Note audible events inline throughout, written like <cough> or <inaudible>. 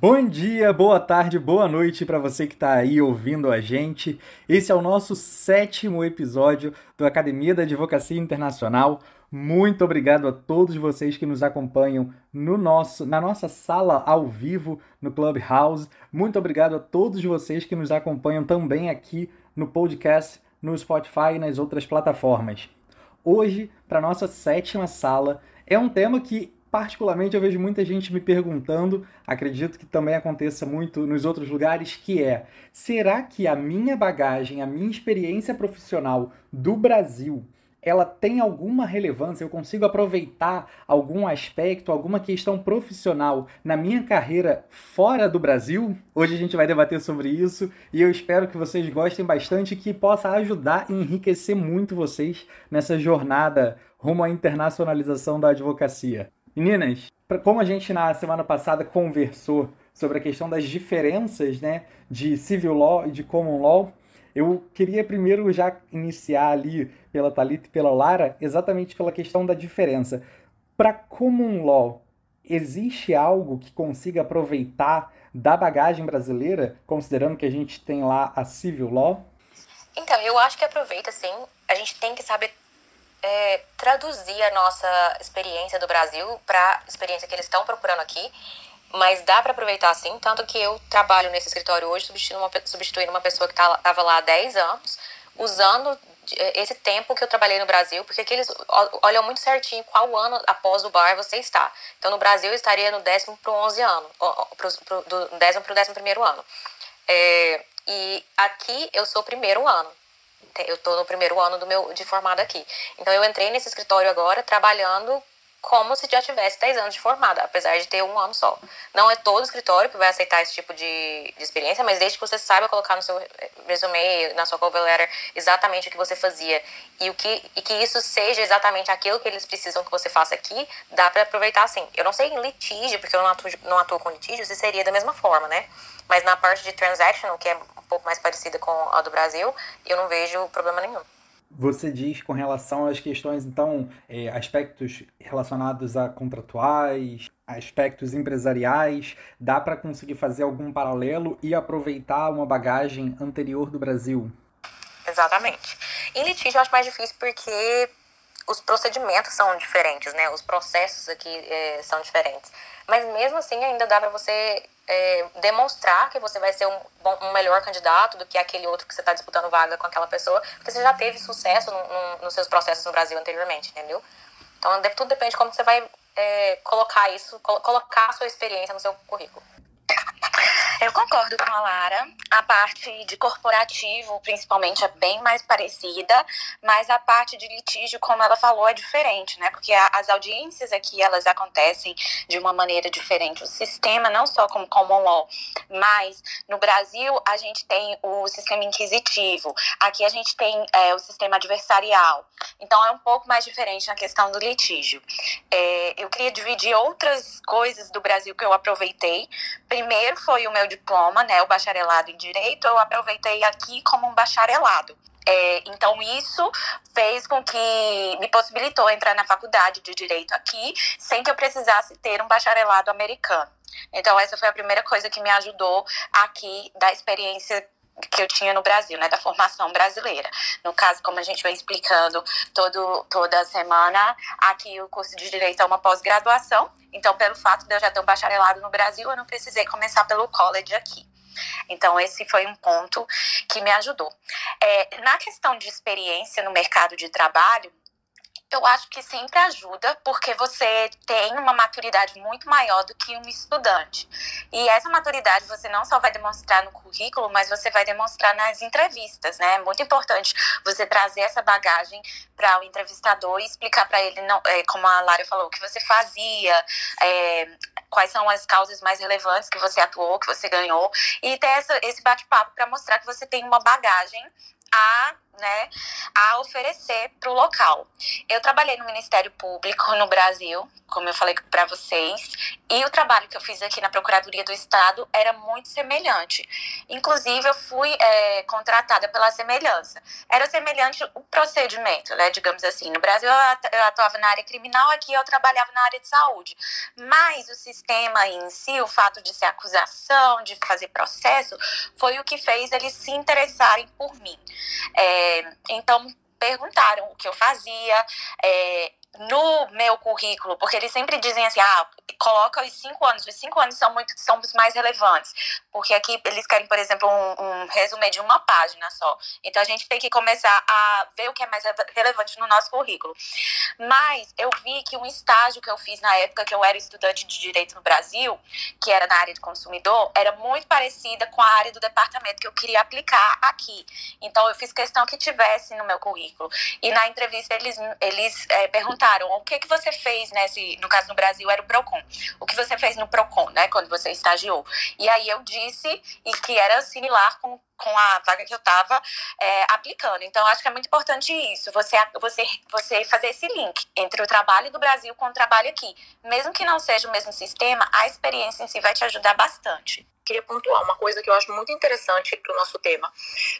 Bom dia, boa tarde, boa noite para você que está aí ouvindo a gente. Esse é o nosso sétimo episódio do Academia da Advocacia Internacional. Muito obrigado a todos vocês que nos acompanham no nosso, na nossa sala ao vivo no Clubhouse. Muito obrigado a todos vocês que nos acompanham também aqui no podcast, no Spotify e nas outras plataformas. Hoje, para nossa sétima sala, é um tema que particularmente eu vejo muita gente me perguntando, acredito que também aconteça muito nos outros lugares, que é: será que a minha bagagem, a minha experiência profissional do Brasil, ela tem alguma relevância? Eu consigo aproveitar algum aspecto, alguma questão profissional na minha carreira fora do Brasil? Hoje a gente vai debater sobre isso e eu espero que vocês gostem bastante e que possa ajudar e enriquecer muito vocês nessa jornada rumo à internacionalização da advocacia. Meninas, como a gente na semana passada conversou sobre a questão das diferenças né, de civil law e de common law, eu queria primeiro já iniciar ali pela Thalita e pela Lara exatamente pela questão da diferença. Para common law, existe algo que consiga aproveitar da bagagem brasileira, considerando que a gente tem lá a civil law? Então, eu acho que aproveita sim. A gente tem que saber é, traduzir a nossa experiência do Brasil para a experiência que eles estão procurando aqui, mas dá para aproveitar sim, tanto que eu trabalho nesse escritório hoje substituindo uma, substituindo uma pessoa que estava lá há 10 anos, usando é, esse tempo que eu trabalhei no Brasil, porque aqui eles olham muito certinho qual ano após o bar você está. Então, no Brasil, eu estaria no décimo para o 11 ano, pro, pro, do décimo para o décimo primeiro ano. É, e aqui eu sou primeiro ano eu estou no primeiro ano do meu de formada aqui. Então eu entrei nesse escritório agora trabalhando como se já tivesse 10 anos de formada, apesar de ter um ano só. Não é todo escritório que vai aceitar esse tipo de, de experiência, mas desde que você saiba colocar no seu resume, na sua cover letter, exatamente o que você fazia e, o que, e que isso seja exatamente aquilo que eles precisam que você faça aqui, dá para aproveitar sim. Eu não sei em litígio, porque eu não atuo, não atuo com litígio, se seria da mesma forma, né? Mas na parte de transaction, que é um pouco mais parecida com a do Brasil, eu não vejo problema nenhum. Você diz com relação às questões, então, é, aspectos relacionados a contratuais, aspectos empresariais, dá para conseguir fazer algum paralelo e aproveitar uma bagagem anterior do Brasil? Exatamente. Em litígio eu acho mais difícil porque os procedimentos são diferentes, né? Os processos aqui é, são diferentes. Mas mesmo assim ainda dá para você é, demonstrar que você vai ser um, um, melhor candidato do que aquele outro que você está disputando vaga com aquela pessoa, porque você já teve sucesso no, no, nos seus processos no Brasil anteriormente, entendeu? Então tudo depende de como você vai é, colocar isso, colocar a sua experiência no seu currículo. Eu concordo com a Lara. A parte de corporativo, principalmente, é bem mais parecida, mas a parte de litígio, como ela falou, é diferente, né? Porque as audiências aqui, elas acontecem de uma maneira diferente. O sistema, não só como common law, mas no Brasil a gente tem o sistema inquisitivo, aqui a gente tem é, o sistema adversarial. Então é um pouco mais diferente na questão do litígio. É, eu queria dividir outras coisas do Brasil que eu aproveitei. Primeiro foi o meu diploma, né, o bacharelado em Direito, eu aproveitei aqui como um bacharelado. É, então, isso fez com que me possibilitou entrar na faculdade de Direito aqui, sem que eu precisasse ter um bacharelado americano. Então, essa foi a primeira coisa que me ajudou aqui da experiência que eu tinha no Brasil, né, da formação brasileira. No caso, como a gente vem explicando todo, toda semana, aqui o curso de Direito é uma pós-graduação, então pelo fato de eu já ter um bacharelado no Brasil, eu não precisei começar pelo college aqui. Então, esse foi um ponto que me ajudou. É, na questão de experiência no mercado de trabalho, eu acho que sempre ajuda, porque você tem uma maturidade muito maior do que um estudante. E essa maturidade você não só vai demonstrar no currículo, mas você vai demonstrar nas entrevistas, né? É muito importante você trazer essa bagagem para o entrevistador e explicar para ele, não, é, como a Lara falou, o que você fazia, é, quais são as causas mais relevantes que você atuou, que você ganhou, e ter essa, esse bate-papo para mostrar que você tem uma bagagem a né, a oferecer para o local. Eu trabalhei no Ministério Público no Brasil, como eu falei para vocês, e o trabalho que eu fiz aqui na Procuradoria do Estado era muito semelhante. Inclusive, eu fui é, contratada pela semelhança. Era semelhante o procedimento, né, digamos assim. No Brasil, eu atuava na área criminal, aqui eu trabalhava na área de saúde. Mas o sistema em si, o fato de ser acusação, de fazer processo, foi o que fez eles se interessarem por mim. É, então, perguntaram o que eu fazia, é, no meu currículo, porque eles sempre dizem assim, ah, coloca os cinco anos, os cinco anos são muito são os mais relevantes, porque aqui eles querem, por exemplo, um, um resumo de uma página só. Então a gente tem que começar a ver o que é mais relevante no nosso currículo. Mas eu vi que um estágio que eu fiz na época que eu era estudante de direito no Brasil, que era na área de consumidor, era muito parecida com a área do departamento que eu queria aplicar aqui. Então eu fiz questão que tivesse no meu currículo. E na entrevista eles eles é, perguntaram perguntaram o que que você fez nesse, no caso no Brasil era o Procon, o que você fez no Procon, né, quando você estagiou. E aí eu disse e que era similar com com a vaga que eu estava é, aplicando. Então, acho que é muito importante isso, você, você, você fazer esse link entre o trabalho do Brasil com o trabalho aqui. Mesmo que não seja o mesmo sistema, a experiência em si vai te ajudar bastante queria pontuar uma coisa que eu acho muito interessante para o nosso tema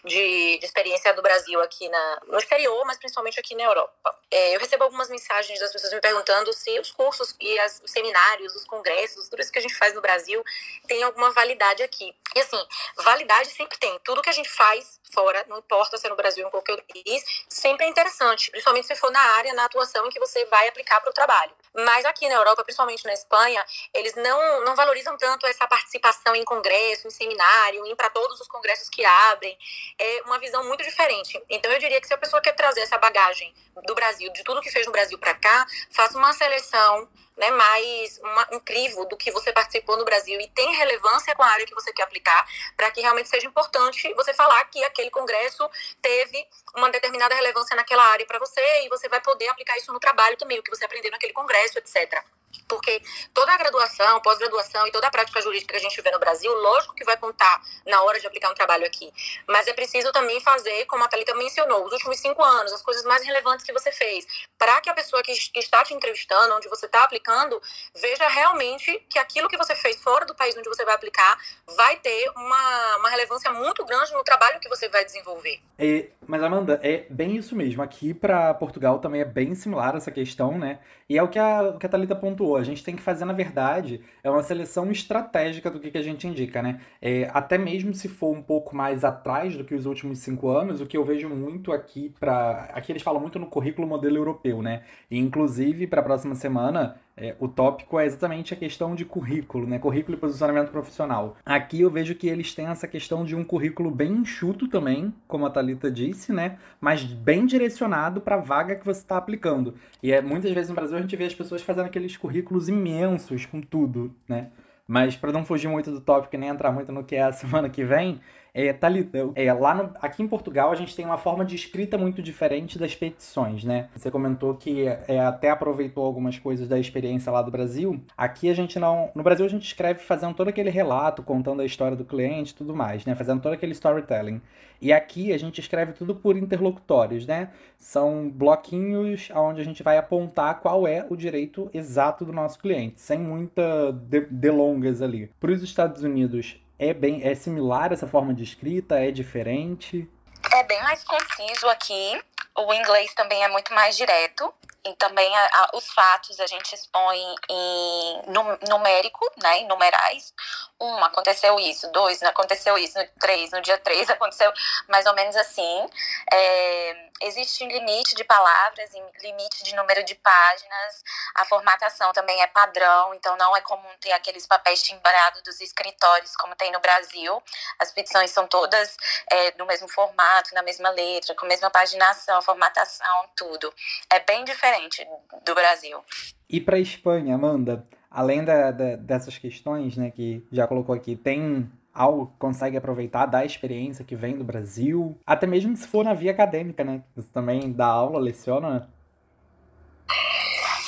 de, de, experiência do Brasil aqui na, no exterior, mas principalmente aqui na Europa. É, eu recebo algumas mensagens das pessoas me perguntando se os cursos e as, os seminários, os congressos, tudo isso que a gente faz no Brasil tem alguma validade aqui. E assim, validade sempre tem. Tudo que a gente faz fora, não importa se é no Brasil ou em qualquer outro país, sempre é interessante, principalmente se for na área, na atuação em que você vai aplicar para o trabalho. Mas aqui na Europa, principalmente na Espanha, eles não, não valorizam tanto essa participação em congresso, em seminário, em para todos os congressos que abrem. É uma visão muito diferente. Então eu diria que se a pessoa quer trazer essa bagagem do Brasil, de tudo que fez no Brasil para cá, faça uma seleção né, mais uma, um crivo do que você participou no Brasil e tem relevância com a área que você quer aplicar, para que realmente seja importante você falar que aquele congresso teve uma determinada relevância naquela área para você e você vai poder aplicar isso no trabalho também, o que você aprendeu naquele congresso, etc. Porque toda a graduação, pós-graduação e toda a prática jurídica que a gente vê no Brasil, lógico que vai contar na hora de aplicar um trabalho aqui. Mas é preciso também fazer, como a Thalita mencionou, os últimos cinco anos, as coisas mais relevantes que você fez, para que a pessoa que, que está te entrevistando, onde você está aplicando, veja realmente que aquilo que você fez fora do país onde você vai aplicar vai ter uma, uma relevância muito grande no trabalho que você vai desenvolver. É, mas, Amanda, é bem isso mesmo. Aqui para Portugal também é bem similar essa questão, né? E é o que a, que a Thalita pontuou. A gente tem que fazer, na verdade, é uma seleção estratégica do que, que a gente indica, né? É, até mesmo se for um pouco mais atrás do que os últimos cinco anos, o que eu vejo muito aqui para. Aqui eles falam muito no currículo modelo europeu, né? E, inclusive, para a próxima semana, é, o tópico é exatamente a questão de currículo, né? Currículo e posicionamento profissional. Aqui eu vejo que eles têm essa questão de um currículo bem enxuto também, como a Talita disse, né? Mas bem direcionado para a vaga que você está aplicando. E é muitas vezes no Brasil a gente vê as pessoas fazendo aqueles currículos imensos com tudo, né? Mas para não fugir muito do tópico e nem entrar muito no que é a <laughs> semana que vem, é, Thalita, é, lá no, aqui em Portugal a gente tem uma forma de escrita muito diferente das petições, né? Você comentou que é, até aproveitou algumas coisas da experiência lá do Brasil. Aqui a gente não. No Brasil a gente escreve fazendo todo aquele relato, contando a história do cliente tudo mais, né? Fazendo todo aquele storytelling. E aqui a gente escreve tudo por interlocutórios, né? São bloquinhos onde a gente vai apontar qual é o direito exato do nosso cliente, sem muita de delongas ali. Para os Estados Unidos, é bem é similar essa forma de escrita? É diferente? É bem mais conciso aqui. O inglês também é muito mais direto e também a, a, os fatos a gente expõe em numérico, né, em numerais. Um, aconteceu isso. Dois, aconteceu isso. No, três, no dia três <laughs> aconteceu mais ou menos assim. É, existe um limite de palavras, limite de número de páginas. A formatação também é padrão, então não é comum ter aqueles papéis timbrados dos escritórios como tem no Brasil. As petições são todas é, no mesmo formato, na mesma letra, com a mesma paginação, formatação, tudo. É bem diferente do Brasil. E para a Espanha, Amanda, além da, da, dessas questões, né, que já colocou aqui, tem algo que consegue aproveitar da experiência que vem do Brasil, até mesmo se for na via acadêmica, né? Você também dá aula, leciona.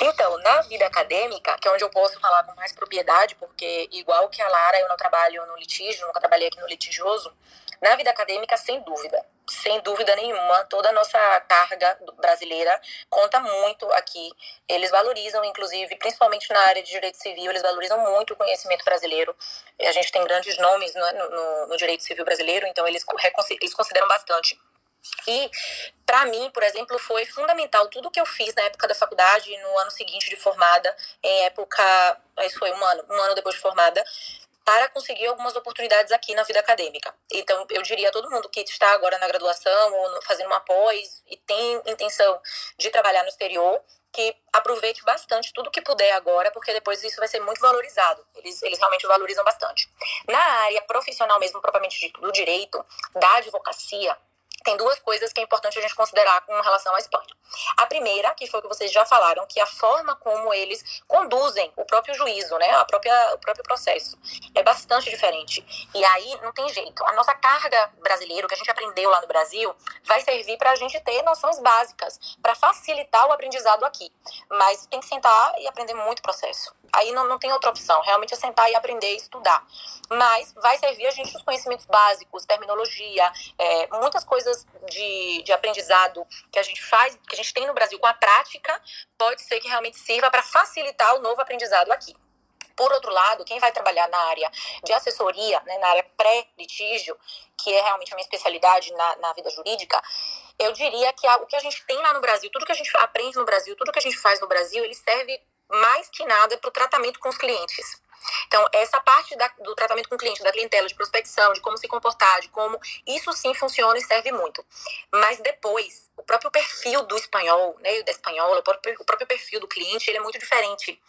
Então, na vida acadêmica, que é onde eu posso falar com mais propriedade, porque igual que a Lara, eu não trabalho no litígio, nunca trabalhei aqui no litigioso, na vida acadêmica, sem dúvida sem dúvida nenhuma, toda a nossa carga brasileira conta muito aqui. Eles valorizam, inclusive, principalmente na área de direito civil, eles valorizam muito o conhecimento brasileiro. A gente tem grandes nomes no, no, no direito civil brasileiro, então eles, eles consideram bastante. E, para mim, por exemplo, foi fundamental tudo que eu fiz na época da faculdade, no ano seguinte de formada, em época. Isso foi um ano, um ano depois de formada, para conseguir algumas oportunidades aqui na vida acadêmica. Então, eu diria a todo mundo que está agora na graduação ou fazendo uma pós e tem intenção de trabalhar no exterior, que aproveite bastante tudo que puder agora, porque depois isso vai ser muito valorizado. Eles, eles realmente valorizam bastante. Na área profissional mesmo, propriamente do direito, da advocacia, tem duas coisas que é importante a gente considerar com relação à Espanha. A primeira, que foi o que vocês já falaram, que a forma como eles conduzem o próprio juízo, né, a própria, o próprio processo, é bastante diferente. E aí não tem jeito. A nossa carga brasileira, o que a gente aprendeu lá no Brasil, vai servir para a gente ter noções básicas, para facilitar o aprendizado aqui. Mas tem que sentar e aprender muito processo. Aí não, não tem outra opção, realmente é sentar e aprender e estudar. Mas vai servir a gente os conhecimentos básicos, terminologia, é, muitas coisas de, de aprendizado que a gente faz, que a gente tem no Brasil com a prática, pode ser que realmente sirva para facilitar o novo aprendizado aqui. Por outro lado, quem vai trabalhar na área de assessoria, né, na área pré-litígio, que é realmente a minha especialidade na, na vida jurídica, eu diria que a, o que a gente tem lá no Brasil, tudo que a gente aprende no Brasil, tudo que a gente faz no Brasil, ele serve mais que nada para o tratamento com os clientes. Então, essa parte da, do tratamento com o cliente, da clientela, de prospecção, de como se comportar, de como isso sim funciona e serve muito. Mas depois, o próprio perfil do espanhol, né, da espanhola, o próprio, o próprio perfil do cliente, ele é muito diferente.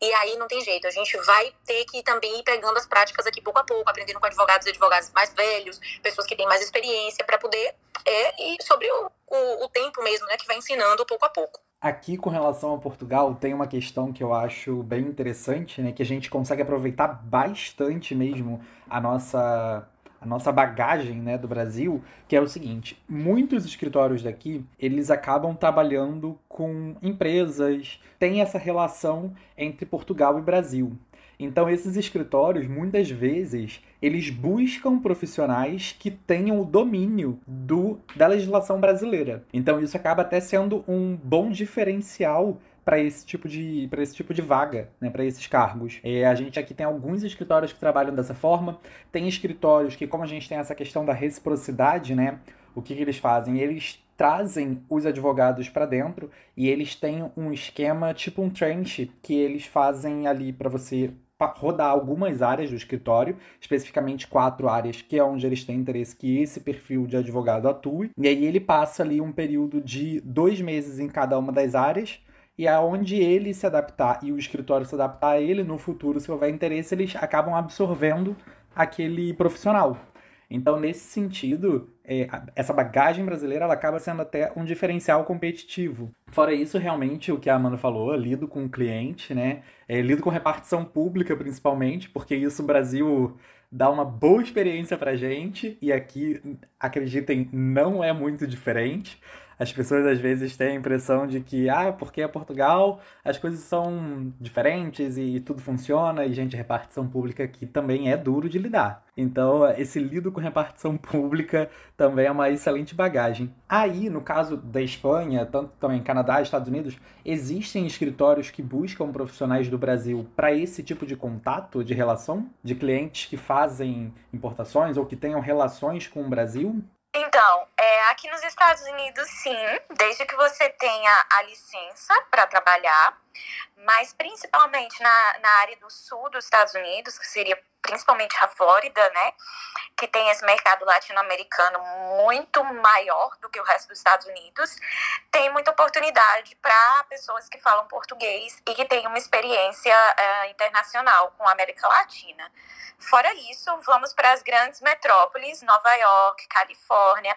E aí não tem jeito, a gente vai ter que também ir pegando as práticas aqui pouco a pouco, aprendendo com advogados e advogados mais velhos, pessoas que têm mais experiência, para poder, é, e sobre o, o, o tempo mesmo, né, que vai ensinando pouco a pouco. Aqui, com relação a Portugal, tem uma questão que eu acho bem interessante, né? Que a gente consegue aproveitar bastante mesmo a nossa, a nossa bagagem né, do Brasil, que é o seguinte: muitos escritórios daqui eles acabam trabalhando com empresas, tem essa relação entre Portugal e Brasil. Então, esses escritórios, muitas vezes, eles buscam profissionais que tenham o domínio do, da legislação brasileira. Então, isso acaba até sendo um bom diferencial para esse tipo de para esse tipo de vaga, né, para esses cargos. É, a gente aqui tem alguns escritórios que trabalham dessa forma. Tem escritórios que, como a gente tem essa questão da reciprocidade, né, o que, que eles fazem? Eles trazem os advogados para dentro e eles têm um esquema tipo um trench que eles fazem ali para você rodar algumas áreas do escritório, especificamente quatro áreas, que é onde eles têm interesse que esse perfil de advogado atue. E aí ele passa ali um período de dois meses em cada uma das áreas. E aonde ele se adaptar e o escritório se adaptar a ele, no futuro, se houver interesse, eles acabam absorvendo aquele profissional. Então, nesse sentido, é, essa bagagem brasileira ela acaba sendo até um diferencial competitivo. Fora isso, realmente, o que a Amanda falou, lido com o cliente, né? É, lido com repartição pública, principalmente, porque isso o Brasil dá uma boa experiência pra gente, e aqui, acreditem, não é muito diferente. As pessoas às vezes têm a impressão de que, ah, porque é Portugal, as coisas são diferentes e tudo funciona, e, gente, repartição pública aqui também é duro de lidar. Então, esse lido com repartição <laughs> pública também é uma excelente bagagem. Aí, no caso da Espanha, tanto também Canadá Estados Unidos, existem escritórios que buscam profissionais do Brasil para esse tipo de contato, de relação, de clientes que fazem importações ou que tenham relações com o Brasil? Então, é, aqui nos Estados Unidos, sim, desde que você tenha a licença para trabalhar, mas principalmente na, na área do sul dos Estados Unidos, que seria principalmente a Flórida, né, que tem esse mercado latino-americano muito maior do que o resto dos Estados Unidos, tem muita oportunidade para pessoas que falam português e que têm uma experiência uh, internacional com a América Latina. Fora isso, vamos para as grandes metrópoles, Nova York, Califórnia,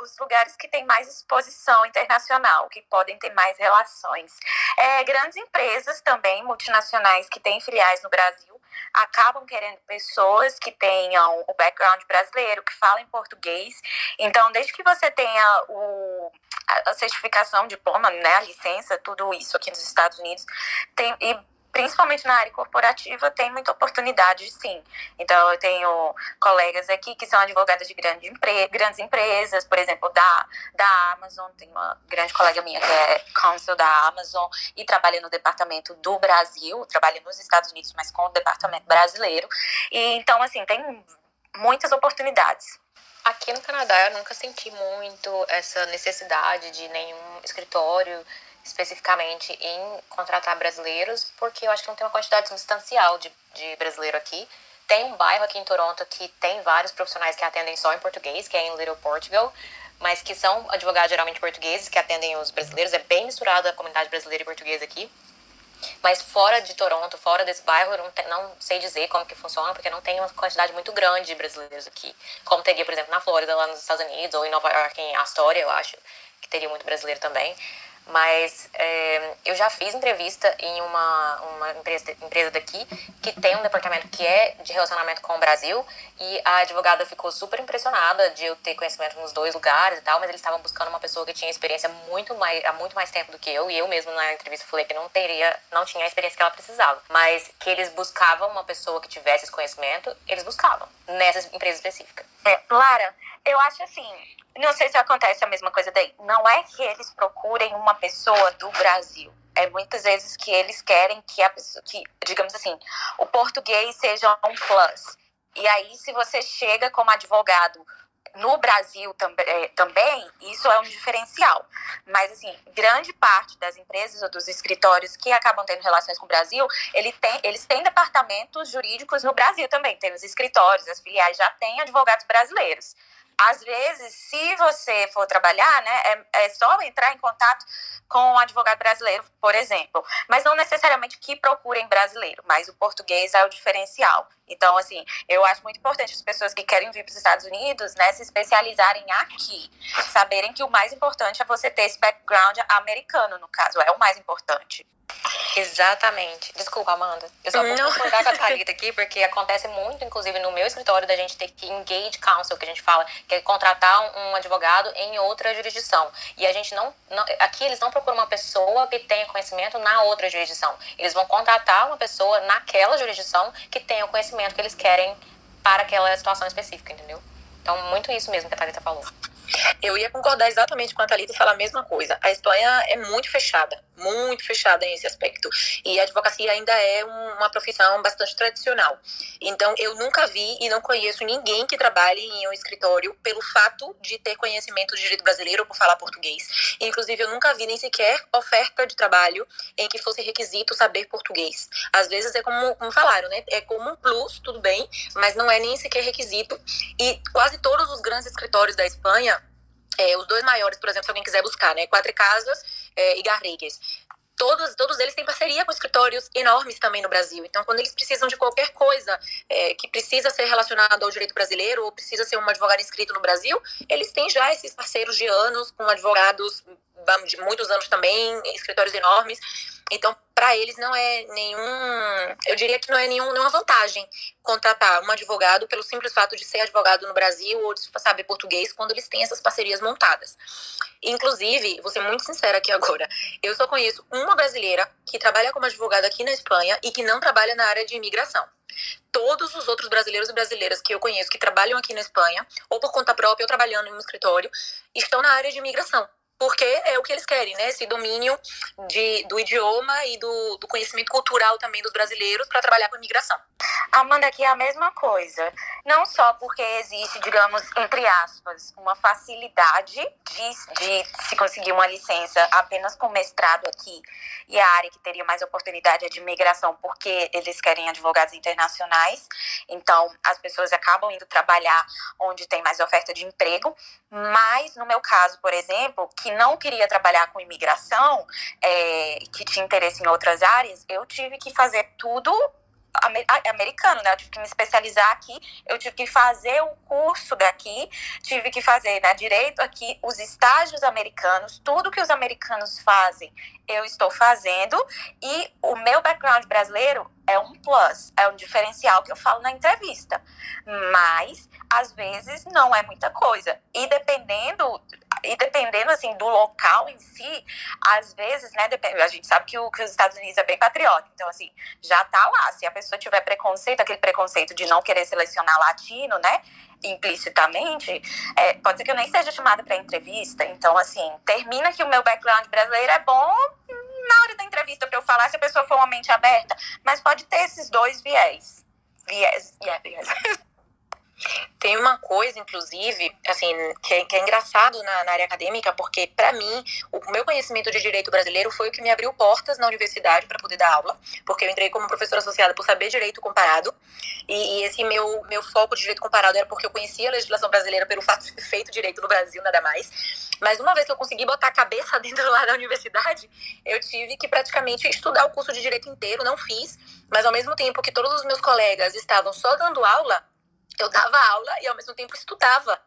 os lugares que têm mais exposição internacional, que podem ter mais relações. É, grandes empresas também, multinacionais, que têm filiais no Brasil, acabam querendo pessoas que tenham o background brasileiro, que falem português. Então, desde que você tenha o, a certificação, diploma, né, a licença, tudo isso aqui nos Estados Unidos, tem, e principalmente na área corporativa, tem muita oportunidade, sim. Então, eu tenho colegas aqui que são advogadas de grande empre grandes empresas, por exemplo, da, da Amazon, tem uma grande colega minha que é counsel da Amazon e trabalha no departamento do Brasil, trabalha nos Estados Unidos, mas com o departamento brasileiro. E, então, assim, tem muitas oportunidades. Aqui no Canadá eu nunca senti muito essa necessidade de nenhum escritório especificamente em contratar brasileiros, porque eu acho que não tem uma quantidade substancial de, de brasileiro aqui. Tem um bairro aqui em Toronto que tem vários profissionais que atendem só em português, que é em Little Portugal, mas que são advogados geralmente portugueses que atendem os brasileiros. É bem misturada a comunidade brasileira e portuguesa aqui. Mas fora de Toronto, fora desse bairro, eu não, te, não sei dizer como que funciona, porque não tem uma quantidade muito grande de brasileiros aqui. Como teria, por exemplo, na Flórida, lá nos Estados Unidos, ou em Nova York, em Astoria, eu acho, que teria muito brasileiro também. Mas é, eu já fiz entrevista em uma, uma empresa, empresa daqui que tem um departamento que é de relacionamento com o Brasil e a advogada ficou super impressionada de eu ter conhecimento nos dois lugares e tal, mas eles estavam buscando uma pessoa que tinha experiência muito mais, há muito mais tempo do que eu e eu mesmo na entrevista falei que não teria, não tinha a experiência que ela precisava, mas que eles buscavam uma pessoa que tivesse esse conhecimento, eles buscavam nessa empresa específica. É, Lara, eu acho assim, não sei se acontece a mesma coisa daí. Não é que eles procurem uma pessoa do Brasil. É muitas vezes que eles querem que a pessoa, que, digamos assim, o português seja um plus. E aí, se você chega como advogado no Brasil também, também, isso é um diferencial. Mas, assim, grande parte das empresas ou dos escritórios que acabam tendo relações com o Brasil, ele tem, eles têm departamentos jurídicos no Brasil também. Tem os escritórios, as filiais já têm advogados brasileiros às vezes, se você for trabalhar, né, é, é só entrar em contato com um advogado brasileiro, por exemplo. Mas não necessariamente que procurem brasileiro, mas o português é o diferencial. Então, assim, eu acho muito importante as pessoas que querem vir para os Estados Unidos, né, se especializarem aqui. Saberem que o mais importante é você ter esse background americano, no caso, é o mais importante. Exatamente. Desculpa, Amanda. Eu só vou concordar com a Thalita aqui, <laughs> porque acontece muito, inclusive, no meu escritório, da gente ter que engage counsel, que a gente fala, que é contratar um advogado em outra jurisdição. E a gente não, não. Aqui eles não procuram uma pessoa que tenha conhecimento na outra jurisdição. Eles vão contratar uma pessoa naquela jurisdição que tenha o conhecimento que eles querem para aquela situação específica, entendeu? Então, muito isso mesmo que a Thalita falou. Eu ia concordar exatamente com a Thalita e falar a mesma coisa. A Espanha é muito fechada, muito fechada nesse aspecto. E a advocacia ainda é uma profissão bastante tradicional. Então, eu nunca vi e não conheço ninguém que trabalhe em um escritório pelo fato de ter conhecimento de direito brasileiro por falar português. Inclusive, eu nunca vi nem sequer oferta de trabalho em que fosse requisito saber português. Às vezes é como, como falaram, né? É como um plus, tudo bem, mas não é nem sequer requisito. E quase todos os grandes escritórios da Espanha é, os dois maiores, por exemplo, se alguém quiser buscar, né? Quatro Casas é, e Garrigues. Todos, todos eles têm parceria com escritórios enormes também no Brasil. Então, quando eles precisam de qualquer coisa é, que precisa ser relacionada ao direito brasileiro ou precisa ser um advogado inscrito no Brasil, eles têm já esses parceiros de anos, com advogados de muitos anos também, escritórios enormes. Então, para eles não é nenhum, eu diria que não é nenhum, nenhuma vantagem contratar um advogado pelo simples fato de ser advogado no Brasil ou de saber português quando eles têm essas parcerias montadas. Inclusive, vou ser muito sincera aqui agora, eu só conheço uma brasileira que trabalha como advogada aqui na Espanha e que não trabalha na área de imigração. Todos os outros brasileiros e brasileiras que eu conheço que trabalham aqui na Espanha, ou por conta própria, ou trabalhando em um escritório, estão na área de imigração porque é o que eles querem, né? Esse domínio de, do idioma e do, do conhecimento cultural também dos brasileiros para trabalhar com imigração. Amanda, aqui é a mesma coisa. Não só porque existe, digamos, entre aspas, uma facilidade de, de se conseguir uma licença apenas com mestrado aqui, e a área que teria mais oportunidade é de imigração, porque eles querem advogados internacionais. Então, as pessoas acabam indo trabalhar onde tem mais oferta de emprego. Mas, no meu caso, por exemplo, que não queria trabalhar com imigração, é, que tinha interesse em outras áreas, eu tive que fazer tudo americano, né? Eu tive que me especializar aqui, eu tive que fazer o curso daqui, tive que fazer né, direito aqui, os estágios americanos, tudo que os americanos fazem, eu estou fazendo. E o meu background brasileiro é um plus, é um diferencial que eu falo na entrevista. Mas, às vezes, não é muita coisa. E dependendo, e dependendo assim, do local em si, às vezes, né, a gente sabe que, o, que os Estados Unidos é bem patriota. Então, assim, já tá lá. Se a pessoa tiver preconceito, aquele preconceito de não querer selecionar latino, né? implicitamente, é, pode ser que eu nem seja chamada para entrevista. Então, assim, termina que o meu background brasileiro é bom na hora da entrevista para eu falar se a pessoa for uma mente aberta, mas pode ter esses dois viés. Viés, yeah, viés. Tem uma coisa, inclusive, assim, que é, que é engraçado na, na, área acadêmica, porque, para mim, o meu conhecimento de direito brasileiro foi o que me abriu portas na universidade para poder dar aula, porque eu entrei como professora associada por saber direito comparado, e, e, esse meu, meu foco de direito comparado era porque eu conhecia a legislação brasileira pelo fato de ter feito direito no Brasil, nada mais. Mas uma vez que eu consegui botar a cabeça <laughs> dentro lá da universidade, eu tive que praticamente estudar o curso de direito inteiro, não fiz, mas ao mesmo tempo que todos os meus colegas estavam só dando aula, eu dava aula e ao mesmo tempo estudava.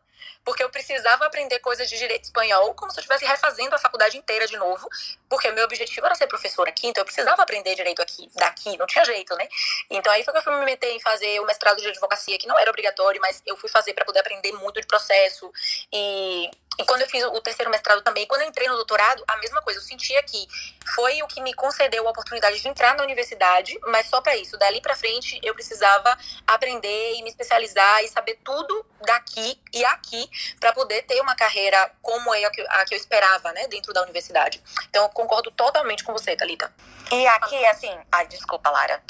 Porque eu precisava aprender coisas de direito espanhol como se eu estivesse refazendo a faculdade inteira de novo, porque meu objetivo era ser professora aqui, então eu precisava aprender direito aqui, daqui, não tinha jeito, né? Então aí foi que eu fui me meter em fazer o mestrado de advocacia, que não era obrigatório, mas eu fui fazer para poder aprender muito de processo e e quando eu fiz o terceiro mestrado também, quando eu entrei no doutorado, a mesma coisa. Eu sentia que foi o que me concedeu a oportunidade de entrar na universidade, mas só para isso. Dali para frente, eu precisava aprender e me especializar e saber tudo daqui e aqui para poder ter uma carreira como é a que, a que eu esperava, né, dentro da universidade. Então, eu concordo totalmente com você, Thalita. E aqui, assim, ai, desculpa, Lara.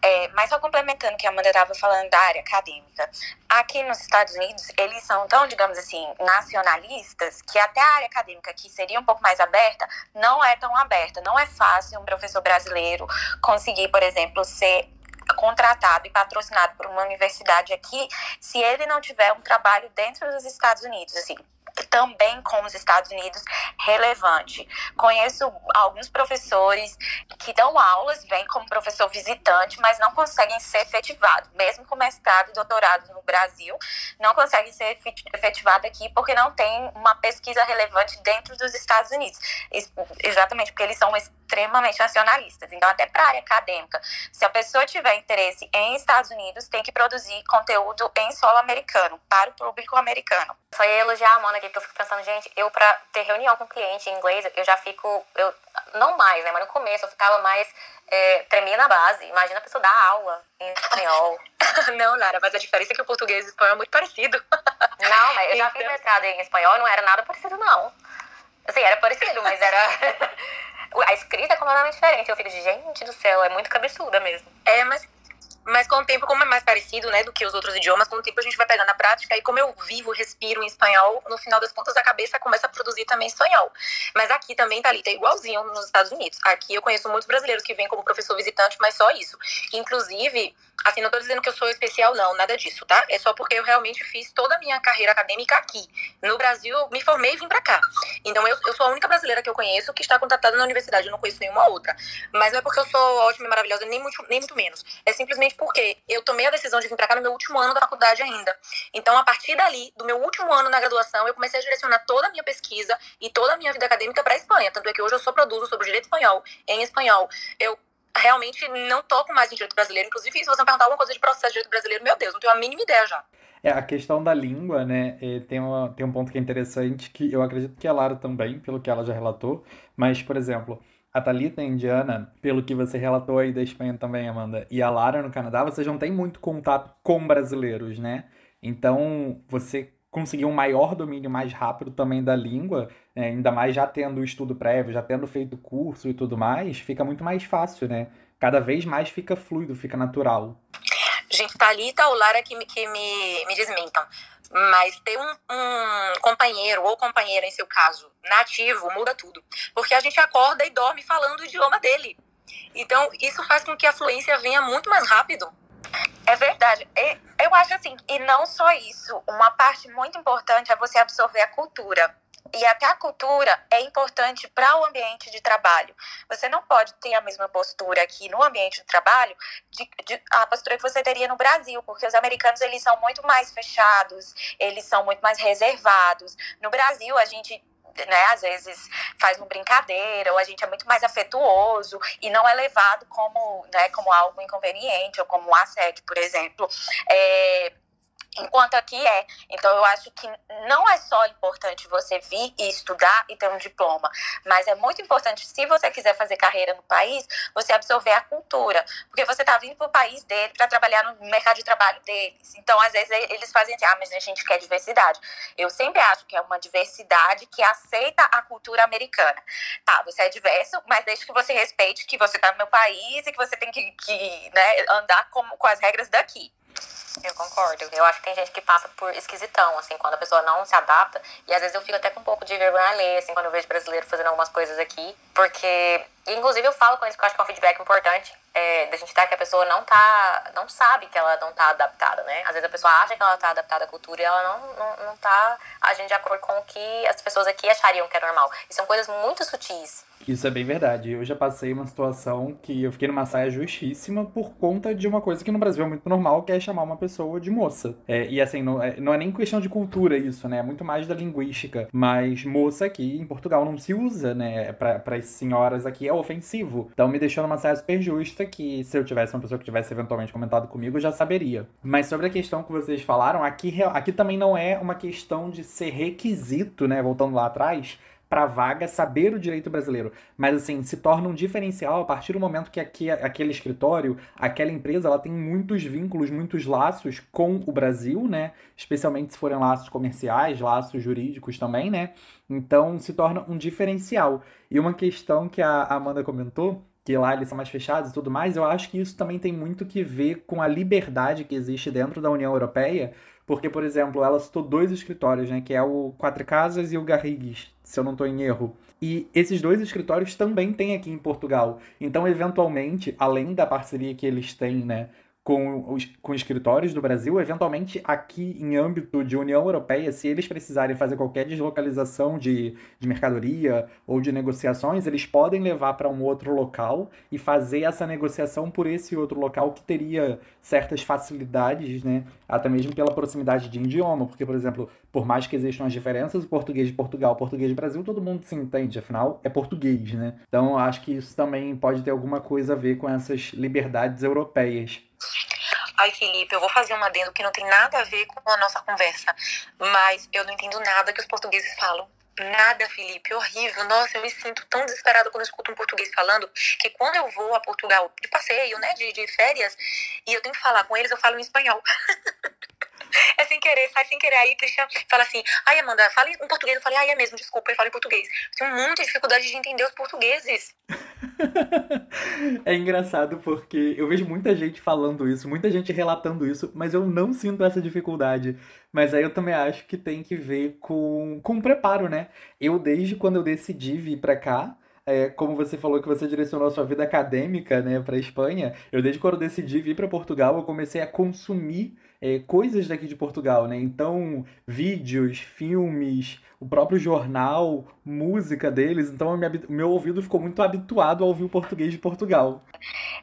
É, mas só complementando que a Amanda estava falando da área acadêmica. Aqui nos Estados Unidos, eles são tão, digamos assim, nacionalistas que até a área acadêmica, que seria um pouco mais aberta, não é tão aberta. Não é fácil um professor brasileiro conseguir, por exemplo, ser contratado e patrocinado por uma universidade aqui, se ele não tiver um trabalho dentro dos Estados Unidos, assim, também com os Estados Unidos relevante. Conheço alguns professores que dão aulas, vêm como professor visitante, mas não conseguem ser efetivados, mesmo com mestrado e doutorado no Brasil, não conseguem ser efetivados aqui porque não tem uma pesquisa relevante dentro dos Estados Unidos. Exatamente, porque eles são extremamente nacionalistas. Então, até para a área acadêmica, se a pessoa tiver interesse em Estados Unidos, tem que produzir conteúdo em solo americano, para o público americano. Ia elogiar a aqui, porque eu fico pensando, gente, eu para ter reunião com cliente em inglês, eu já fico, eu, não mais, né, mas no começo eu ficava mais, é, tremia na base. Imagina a pessoa dar aula em espanhol. <laughs> não, Lara, mas a diferença é que o português e o espanhol é muito parecido. não, mas eu já fiz então mestrado em espanhol e não era nada parecido, não. Assim, era parecido, mas era... <laughs> a escrita é completamente diferente. Eu fico, gente do céu, é muito cabeçuda mesmo. É, mas mas com o tempo, como é mais parecido, né, do que os outros idiomas, com o tempo a gente vai pegando a prática e como eu vivo, respiro em espanhol, no final das contas a cabeça começa a produzir também espanhol. Mas aqui também, Thalita, é igualzinho nos Estados Unidos. Aqui eu conheço muitos brasileiros que vêm como professor visitante, mas só isso. Inclusive, Assim, não tô dizendo que eu sou especial, não, nada disso, tá? É só porque eu realmente fiz toda a minha carreira acadêmica aqui. No Brasil, eu me formei e vim pra cá. Então, eu, eu sou a única brasileira que eu conheço que está contratada na universidade, eu não conheço nenhuma outra. Mas não é porque eu sou ótima e maravilhosa, nem muito, nem muito menos. É simplesmente porque eu tomei a decisão de vir pra cá no meu último ano da faculdade ainda. Então, a partir dali, do meu último ano na graduação, eu comecei a direcionar toda a minha pesquisa e toda a minha vida acadêmica para Espanha. Tanto é que hoje eu só produzo sobre direito espanhol, em espanhol. Eu realmente não toco mais em direito brasileiro. Inclusive, se você me perguntar alguma coisa de processo de direito brasileiro, meu Deus, não tenho a mínima ideia já. É, a questão da língua, né, é, tem, uma, tem um ponto que é interessante, que eu acredito que a Lara também, pelo que ela já relatou, mas, por exemplo, a Thalita indiana, pelo que você relatou aí da Espanha também, Amanda, e a Lara no Canadá, vocês não têm muito contato com brasileiros, né? Então, você conseguir um maior domínio mais rápido também da língua, né? ainda mais já tendo o estudo prévio, já tendo feito curso e tudo mais, fica muito mais fácil, né? Cada vez mais fica fluido, fica natural. Gente, Thalita ou Lara que, me, que me, me desmentam. Mas ter um, um, companheiro ou companheira, em seu caso, nativo, muda tudo. Porque a gente acorda e dorme falando o idioma dele. Então, isso faz com que a fluência venha muito mais rápido. É verdade. Eu acho assim, e não só isso, uma parte muito importante é você absorver a cultura. E até a cultura é importante para o ambiente de trabalho. Você não pode ter a mesma postura aqui no ambiente de trabalho de, de, a postura que você teria no Brasil, porque os americanos eles são muito mais fechados, eles são muito mais reservados. No Brasil a gente né, às vezes faz uma brincadeira, ou a gente é muito mais afetuoso e não é levado como, né, como algo inconveniente ou como um assédio, por exemplo. É, Enquanto aqui é. Então, eu acho que não é só importante você vir e estudar e ter um diploma, mas é muito importante, se você quiser fazer carreira no país, você absorver a cultura. Porque você está vindo para o país dele para trabalhar no mercado de trabalho deles. Então, às vezes, eles fazem assim: ah, mas a gente quer diversidade. Eu sempre acho que é uma diversidade que aceita a cultura americana. Tá, você é diverso, mas desde que você respeite que você está no meu país e que você tem que, que né, andar com, com as regras daqui. Eu concordo. Eu acho que tem gente que passa por esquisitão, assim, quando a pessoa não se adapta. E às vezes eu fico até com um pouco de vergonha alheia, assim, quando eu vejo brasileiro fazendo algumas coisas aqui. Porque, inclusive, eu falo com eles que eu acho que é um feedback importante é, da gente dar que a pessoa não tá, não sabe que ela não tá adaptada, né? Às vezes a pessoa acha que ela tá adaptada à cultura e ela não, não, não tá agindo de acordo com o que as pessoas aqui achariam que é normal. E são coisas muito sutis. Isso é bem verdade. Eu já passei uma situação que eu fiquei numa saia justíssima por conta de uma coisa que no Brasil é muito normal, que é chamar uma pessoa de moça. É, e assim, não é, não é nem questão de cultura isso, né? É muito mais da linguística. Mas moça aqui em Portugal não se usa, né? Para as senhoras aqui é ofensivo. Então me deixou numa saia super justa que se eu tivesse uma pessoa que tivesse eventualmente comentado comigo, eu já saberia. Mas sobre a questão que vocês falaram, aqui, aqui também não é uma questão de ser requisito, né? Voltando lá atrás para vaga saber o direito brasileiro, mas assim, se torna um diferencial a partir do momento que aqui, aquele escritório, aquela empresa, ela tem muitos vínculos, muitos laços com o Brasil, né? Especialmente se forem laços comerciais, laços jurídicos também, né? Então se torna um diferencial. E uma questão que a Amanda comentou que lá eles são mais fechados e tudo mais, eu acho que isso também tem muito que ver com a liberdade que existe dentro da União Europeia, porque, por exemplo, ela citou dois escritórios, né, que é o Quatro Casas e o Garrigues, se eu não estou em erro. E esses dois escritórios também tem aqui em Portugal. Então, eventualmente, além da parceria que eles têm, né, com os com escritórios do Brasil, eventualmente aqui em âmbito de União Europeia, se eles precisarem fazer qualquer deslocalização de, de mercadoria ou de negociações, eles podem levar para um outro local e fazer essa negociação por esse outro local que teria certas facilidades, né? Até mesmo pela proximidade de idioma, porque, por exemplo, por mais que existam as diferenças, o português de Portugal, o português de Brasil, todo mundo se entende, afinal é português, né? Então acho que isso também pode ter alguma coisa a ver com essas liberdades europeias. Ai, Felipe, eu vou fazer um adendo que não tem nada a ver com a nossa conversa, mas eu não entendo nada que os portugueses falam. Nada, Felipe, horrível. Nossa, eu me sinto tão desesperada quando eu escuto um português falando que quando eu vou a Portugal de passeio, né, de, de férias, e eu tenho que falar com eles, eu falo em espanhol. <laughs> é sem querer, sai sem querer. Aí Cristian fala assim, ai Amanda, fala em português. Eu falei, ai é mesmo, desculpa, eu falo em português. Tenho muita dificuldade de entender os portugueses. <laughs> é engraçado porque eu vejo muita gente falando isso, muita gente relatando isso, mas eu não sinto essa dificuldade. Mas aí eu também acho que tem que ver com, com preparo, né? Eu, desde quando eu decidi vir para cá, é, como você falou que você direcionou a sua vida acadêmica, né, para Espanha, eu desde quando eu decidi vir para Portugal, eu comecei a consumir é, coisas daqui de Portugal, né? Então, vídeos, filmes, o próprio jornal, música deles. Então, o meu ouvido ficou muito habituado a ouvir o português de Portugal.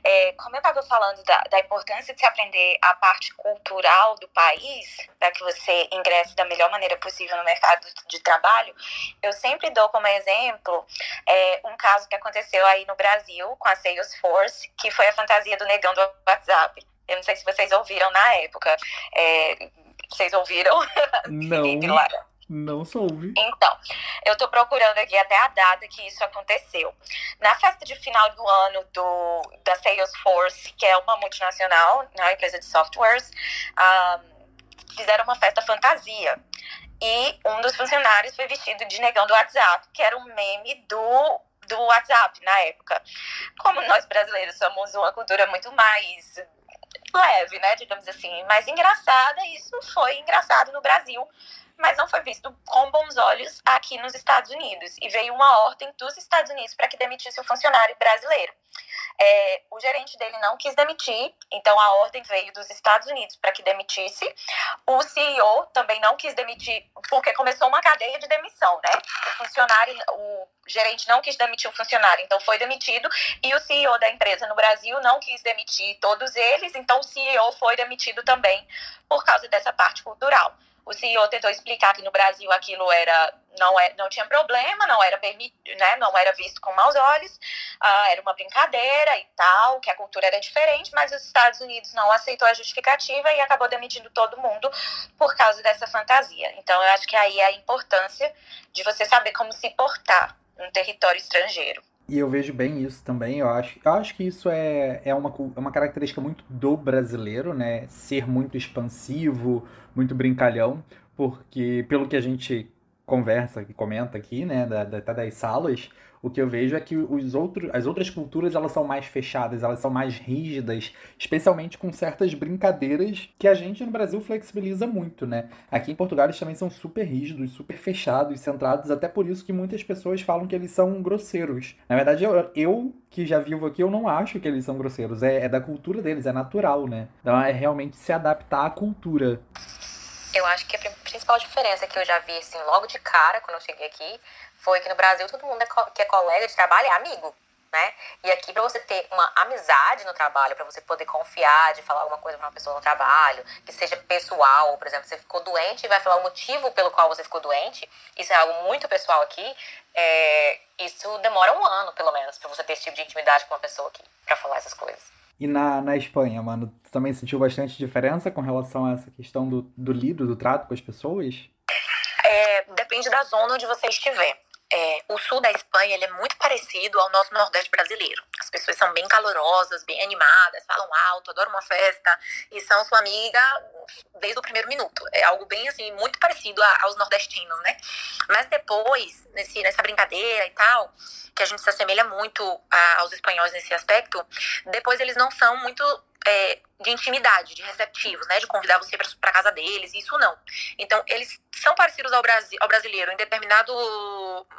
É, como eu estava falando da, da, importância de se aprender a parte cultural do país, para que você ingresse da melhor maneira possível no mercado de trabalho, eu sempre dou como exemplo é, um caso que aconteceu aí no Brasil com a Salesforce, que foi a fantasia do negão do WhatsApp. Eu não sei se vocês ouviram na época. É, vocês ouviram? Não. <laughs> Não soube. Então, eu tô procurando aqui até a data que isso aconteceu. Na festa de final do ano do, da Salesforce, que é uma multinacional, né, uma empresa de softwares, um, fizeram uma festa fantasia. E um dos funcionários foi vestido de negão do WhatsApp, que era um meme do, do WhatsApp na época. Como nós brasileiros somos uma cultura muito mais leve, né, digamos assim, mais engraçada, isso foi engraçado no Brasil, mas não foi visto com bons olhos aqui nos Estados Unidos. E veio uma ordem dos Estados Unidos para que demitisse o funcionário brasileiro. É, o gerente dele não quis demitir, então a ordem veio dos Estados Unidos para que demitisse. O CEO também não quis demitir, porque começou uma cadeia de demissão, né? O funcionário, o gerente não quis demitir o funcionário, então foi demitido. E o CEO da empresa no Brasil não quis demitir todos eles, então o CEO foi demitido também por causa dessa parte cultural. O CEO tentou explicar que no Brasil aquilo era não, é, não tinha problema, não era permitido, né, não era visto com maus olhos, uh, era uma brincadeira e tal, que a cultura era diferente, mas os Estados Unidos não aceitou a justificativa e acabou demitindo todo mundo por causa dessa fantasia. Então eu acho que aí é a importância de você saber como se portar num território estrangeiro. E eu vejo bem isso também, eu acho. Eu acho que isso é, é, uma, é uma característica muito do brasileiro, né? Ser muito expansivo, muito brincalhão, porque pelo que a gente conversa e comenta aqui, né, da, da, das salas, o que eu vejo é que os outros, as outras culturas elas são mais fechadas, elas são mais rígidas, especialmente com certas brincadeiras que a gente no Brasil flexibiliza muito, né? Aqui em Portugal eles também são super rígidos, super fechados, centrados, até por isso que muitas pessoas falam que eles são grosseiros. Na verdade, eu, eu que já vivo aqui, eu não acho que eles são grosseiros. É, é da cultura deles, é natural, né? Então é realmente se adaptar à cultura. Eu acho que a principal diferença que eu já vi, assim, logo de cara, quando eu cheguei aqui, foi que no Brasil todo mundo é que é colega de trabalho é amigo. Né? E aqui para você ter uma amizade no trabalho, para você poder confiar de falar alguma coisa para uma pessoa no trabalho, que seja pessoal, por exemplo, você ficou doente e vai falar o motivo pelo qual você ficou doente, isso é algo muito pessoal aqui. É, isso demora um ano, pelo menos, para você ter esse tipo de intimidade com uma pessoa aqui, para falar essas coisas. E na, na Espanha, mano, tu também sentiu bastante diferença com relação a essa questão do, do lido, do trato com as pessoas? É, depende da zona onde você estiver. É, o sul da Espanha ele é muito parecido ao nosso Nordeste brasileiro. As pessoas são bem calorosas, bem animadas, falam alto, adoram uma festa e são sua amiga desde o primeiro minuto. É algo bem assim, muito parecido aos nordestinos, né? Mas depois, nesse, nessa brincadeira e tal, que a gente se assemelha muito a, aos espanhóis nesse aspecto, depois eles não são muito é, de intimidade, de receptivos, né? De convidar você para casa deles, isso não. Então, eles são parecidos ao, Brasi ao brasileiro em determinado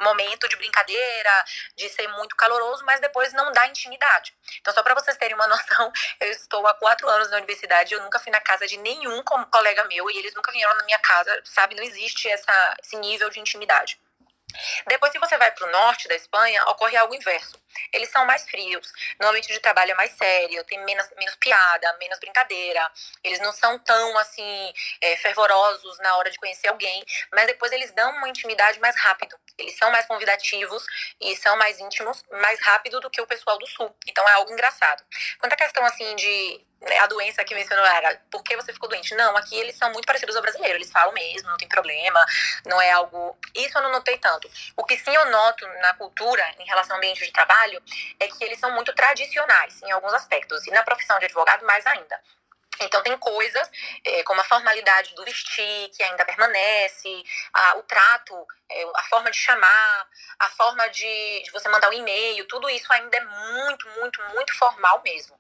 momento de brincadeira, de ser muito caloroso, mas depois não dá intimidade. Então, só para vocês terem uma <laughs> noção, eu estou há quatro anos na universidade, eu nunca fui na casa de nenhum colega meu e eles nunca vieram na minha casa, sabe? Não existe essa, esse nível de intimidade. Depois, se você vai para o norte da Espanha, ocorre algo inverso. Eles são mais frios, no ambiente de trabalho é mais sério, tem menos, menos piada, menos brincadeira. Eles não são tão, assim, é, fervorosos na hora de conhecer alguém, mas depois eles dão uma intimidade mais rápido. Eles são mais convidativos e são mais íntimos mais rápido do que o pessoal do sul. Então é algo engraçado. Quanto à questão, assim, de a doença que mencionou era por que você ficou doente? Não, aqui eles são muito parecidos ao brasileiro, eles falam mesmo, não tem problema, não é algo. Isso eu não notei tanto. O que sim eu noto na cultura, em relação ao ambiente de trabalho, é que eles são muito tradicionais em alguns aspectos, e na profissão de advogado mais ainda. Então, tem coisas é, como a formalidade do vestir, que ainda permanece, a, o trato, é, a forma de chamar, a forma de, de você mandar um e-mail, tudo isso ainda é muito, muito, muito formal mesmo.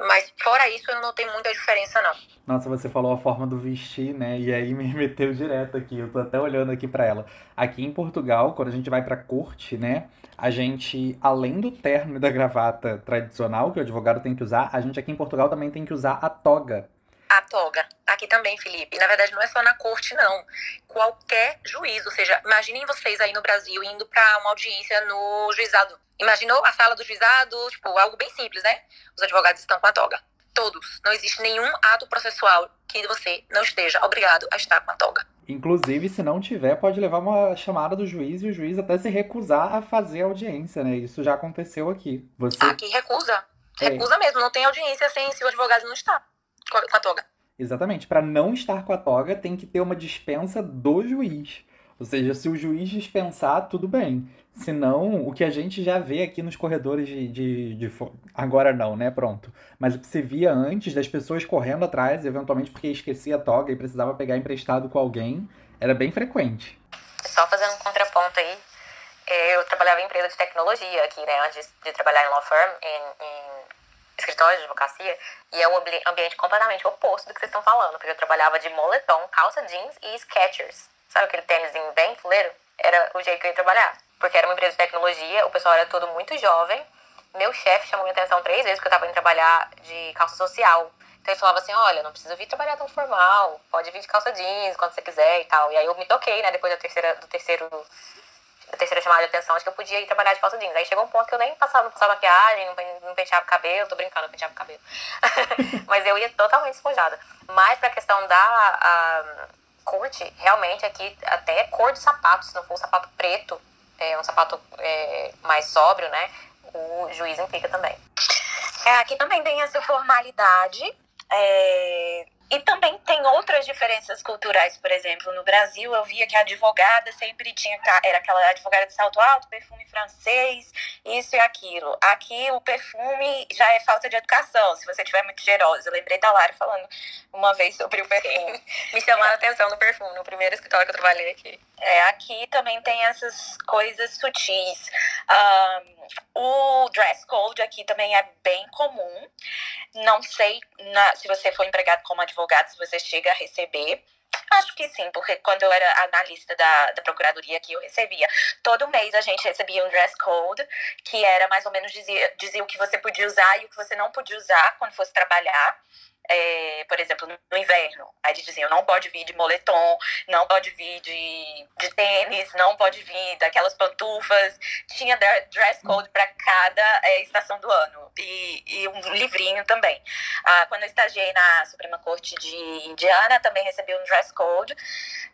Mas fora isso, eu não notei muita diferença, não. Nossa, você falou a forma do vestir, né? E aí me <laughs> meteu direto aqui. Eu tô até olhando aqui para ela. Aqui em Portugal, quando a gente vai pra corte, né? A gente, além do terno e da gravata tradicional que o advogado tem que usar, a gente aqui em Portugal também tem que usar a toga. A toga. Aqui também, Felipe. Na verdade, não é só na corte, não. Qualquer juiz. Ou seja, imaginem vocês aí no Brasil indo para uma audiência no juizado Imaginou a sala do juizado, tipo, algo bem simples, né? Os advogados estão com a toga. Todos. Não existe nenhum ato processual que você não esteja obrigado a estar com a toga. Inclusive, se não tiver, pode levar uma chamada do juiz e o juiz até se recusar a fazer a audiência, né? Isso já aconteceu aqui. Você... Aqui recusa. É. Recusa é. mesmo. Não tem audiência sem se o advogado não está com a toga. Exatamente. Para não estar com a toga, tem que ter uma dispensa do juiz. Ou seja, se o juiz dispensar, tudo bem. Senão, o que a gente já vê aqui nos corredores de, de, de, Agora não, né? Pronto. Mas o que você via antes das pessoas correndo atrás, eventualmente porque esquecia a toga e precisava pegar emprestado com alguém, era bem frequente. Só fazendo um contraponto aí, é, eu trabalhava em empresa de tecnologia aqui, né? Antes de trabalhar em law firm, em, em escritório de advocacia, e é um ambiente completamente oposto do que vocês estão falando, porque eu trabalhava de moletom, calça jeans e Skechers. Sabe aquele tênis bem fuleiro? Era o jeito que eu ia trabalhar. Porque era uma empresa de tecnologia, o pessoal era todo muito jovem. Meu chefe chamou minha atenção três vezes porque eu tava indo trabalhar de calça social. Então ele falava assim, olha, não precisa vir trabalhar tão formal, pode vir de calça jeans quando você quiser e tal. E aí eu me toquei, né, depois da terceira, do terceiro da terceira chamada de atenção, acho que eu podia ir trabalhar de calça jeans. Aí chegou um ponto que eu nem passava, não passava maquiagem, não, não penteava o cabelo, tô brincando, não penteava o cabelo. <laughs> Mas eu ia totalmente despojada. Mas pra questão da... A, corte, realmente aqui até cor de sapato, se não for um sapato preto, é, um sapato é, mais sóbrio, né? O juiz implica também. É, aqui também tem essa formalidade. É, e também tem outras diferenças culturais, por exemplo, no Brasil eu via que a advogada sempre tinha, era aquela advogada de salto alto, perfume francês, isso e aquilo. Aqui o perfume já é falta de educação, se você tiver muito cheirosa. Eu lembrei da Lara falando uma vez sobre o perfume. Me chamaram a atenção no perfume, no primeiro escritório que eu trabalhei aqui. É, aqui também tem essas coisas sutis. Um, o dress code aqui também é bem comum. Não sei na, se você for empregado como advogado, se você chega a receber. Acho que sim, porque quando eu era analista da, da procuradoria aqui, eu recebia. Todo mês a gente recebia um dress code, que era mais ou menos dizia, dizia o que você podia usar e o que você não podia usar quando fosse trabalhar é, por exemplo, no inverno. Aí eles diziam, não pode vir de moletom, não pode vir de, de tênis, não pode vir daquelas pantufas. Tinha dress code para cada é, estação do ano. E, e, um livrinho também. Ah, quando eu estagiei na Suprema Corte de Indiana, também recebi um dress code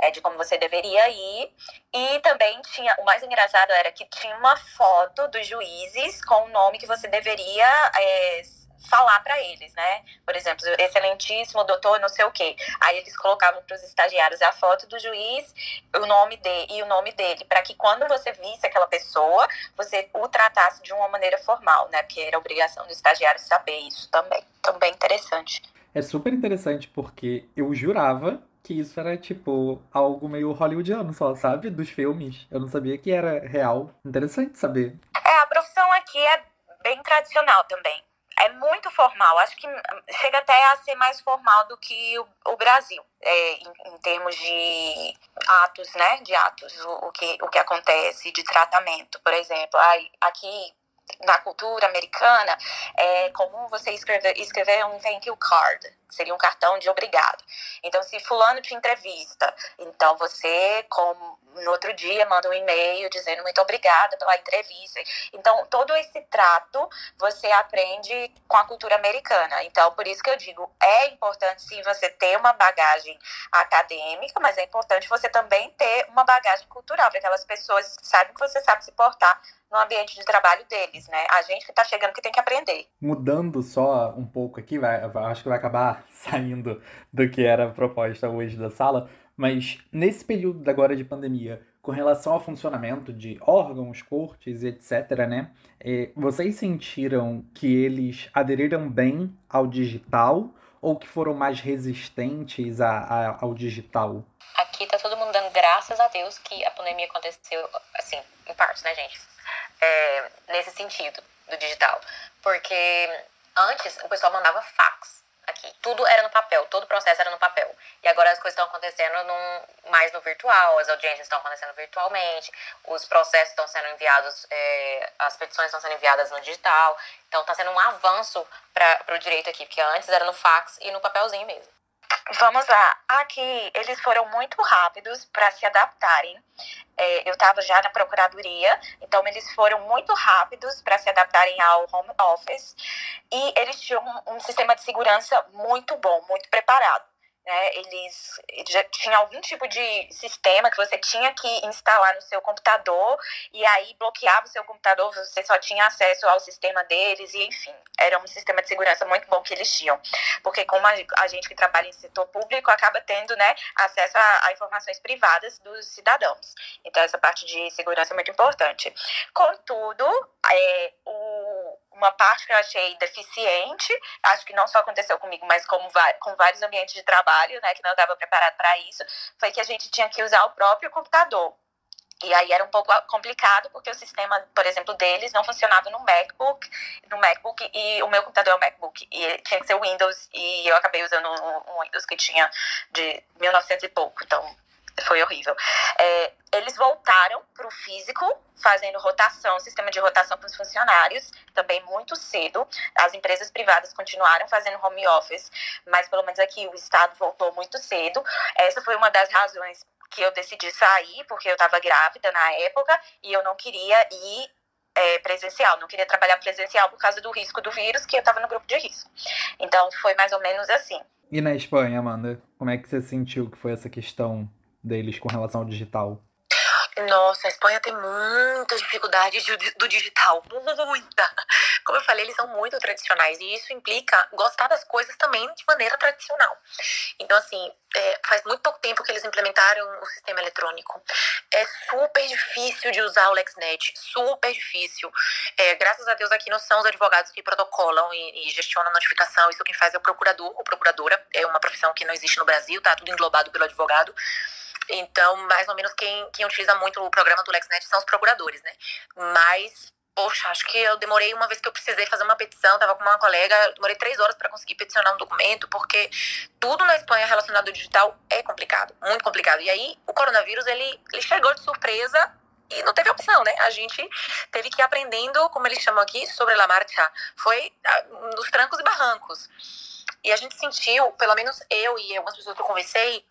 é, de como você deveria ir. E também tinha, o mais engraçado era que tinha uma foto dos juízes com o nome que você deveria é, falar para eles, né? Por exemplo, excelentíssimo doutor, não sei o quê. Aí eles colocavam para os estagiários a foto do juiz, o nome dele e o nome dele, para que quando você visse aquela pessoa, você o tratasse de uma maneira formal, né? Porque era obrigação do estagiário saber isso também. Então, bem interessante. É super interessante porque eu jurava que isso era tipo algo meio hollywoodiano só, sabe? Dos filmes. Eu não sabia que era real. Interessante saber. É, a profissão aqui é bem tradicional também é muito formal. Acho que chega até a ser mais formal do que o, o Brasil, é, em, em, termos de atos, né? De atos, o, o, que, o que acontece, de tratamento, por exemplo. Aí, aqui na cultura americana, é comum você escrever, escrever um thank you card, seria um cartão de obrigado. Então, se fulano te entrevista, então você, como no outro dia, manda um e-mail dizendo muito obrigada pela entrevista. Então, todo esse trato você aprende com a cultura americana. Então, por isso que eu digo, é importante sim você ter uma bagagem acadêmica, mas é importante você também ter uma bagagem cultural, para aquelas pessoas sabem que você sabe se portar no ambiente de trabalho deles, né? A gente que está chegando que tem que aprender. Mudando só um pouco aqui, vai, acho que vai acabar <laughs> saindo do que era a proposta hoje da sala, mas nesse período agora de pandemia, com relação ao funcionamento de órgãos, cortes e etc., né? Eh, vocês sentiram que eles aderiram bem ao digital ou que foram mais resistentes a, a, ao digital? Aqui tá todo mundo dando graças a Deus que a pandemia aconteceu, assim, em partes, né, gente? É, nesse sentido do digital. Porque antes o pessoal mandava fax aqui. Tudo era no papel, todo o processo era no papel. E agora as coisas estão acontecendo num, mais no virtual, as audiências estão acontecendo virtualmente, os processos estão sendo enviados, é, as petições estão sendo enviadas no digital. Então está sendo um avanço para o direito aqui, porque antes era no fax e no papelzinho mesmo. Vamos lá. Aqui eles foram muito rápidos para se adaptarem. É, eu estava já na procuradoria, então eles foram muito rápidos para se adaptarem ao home office e eles tinham um, um sistema de segurança muito bom, muito preparado né, eles já tinham algum tipo de sistema que você tinha que instalar no seu computador e aí bloqueava o seu computador, você só tinha acesso ao sistema deles e enfim, era um sistema de segurança muito bom que eles tinham, porque como a, gente que trabalha em setor público acaba tendo, né, acesso a, a informações privadas dos cidadãos, então essa parte de segurança é muito importante. Contudo, é, o uma parte que eu achei deficiente, acho que não só aconteceu comigo, mas como com vários ambientes de trabalho, né, que não estava preparado para isso, foi que a gente tinha que usar o próprio computador. E aí era um pouco complicado, porque o sistema, por exemplo, deles não funcionava no MacBook, no MacBook e o meu computador é um MacBook, e tinha que ser Windows, e eu acabei usando um, um Windows que tinha de 1900 e pouco, então foi horrível. É, eles voltaram para o físico, fazendo rotação, sistema de rotação para os funcionários, também muito cedo. As empresas privadas continuaram fazendo home office, mas pelo menos aqui o Estado voltou muito cedo. Essa foi uma das razões que eu decidi sair, porque eu estava grávida na época e eu não queria ir é, presencial, não queria trabalhar presencial por causa do risco do vírus, que eu estava no grupo de risco. Então foi mais ou menos assim. E na Espanha, Amanda, como é que você sentiu que foi essa questão deles com relação ao digital? Nossa, a Espanha tem muita dificuldade do digital, muita. Como eu falei, eles são muito tradicionais e isso implica gostar das coisas também de maneira tradicional. Então, assim, é, faz muito pouco tempo que eles implementaram o sistema eletrônico. É super difícil de usar o LexNet, super difícil. É, graças a Deus aqui não são os advogados que protocolam e, e gestionam a notificação, isso quem faz é o procurador ou procuradora. É uma profissão que não existe no Brasil, tá tudo englobado pelo advogado. Então, mais ou menos, quem, quem utiliza muito o programa do LexNet são os procuradores, né? Mas, poxa, acho que eu demorei uma vez que eu precisei fazer uma petição, tava com uma colega, demorei três horas para conseguir peticionar um documento, porque tudo na Espanha relacionado ao digital é complicado, muito complicado. E aí, o coronavírus, ele, ele chegou de surpresa e não teve opção, né? A gente teve que ir aprendendo, como eles chamam aqui, sobre la marcha. Foi ah, nos trancos e barrancos. E a gente sentiu, pelo menos eu e algumas pessoas que eu conversei,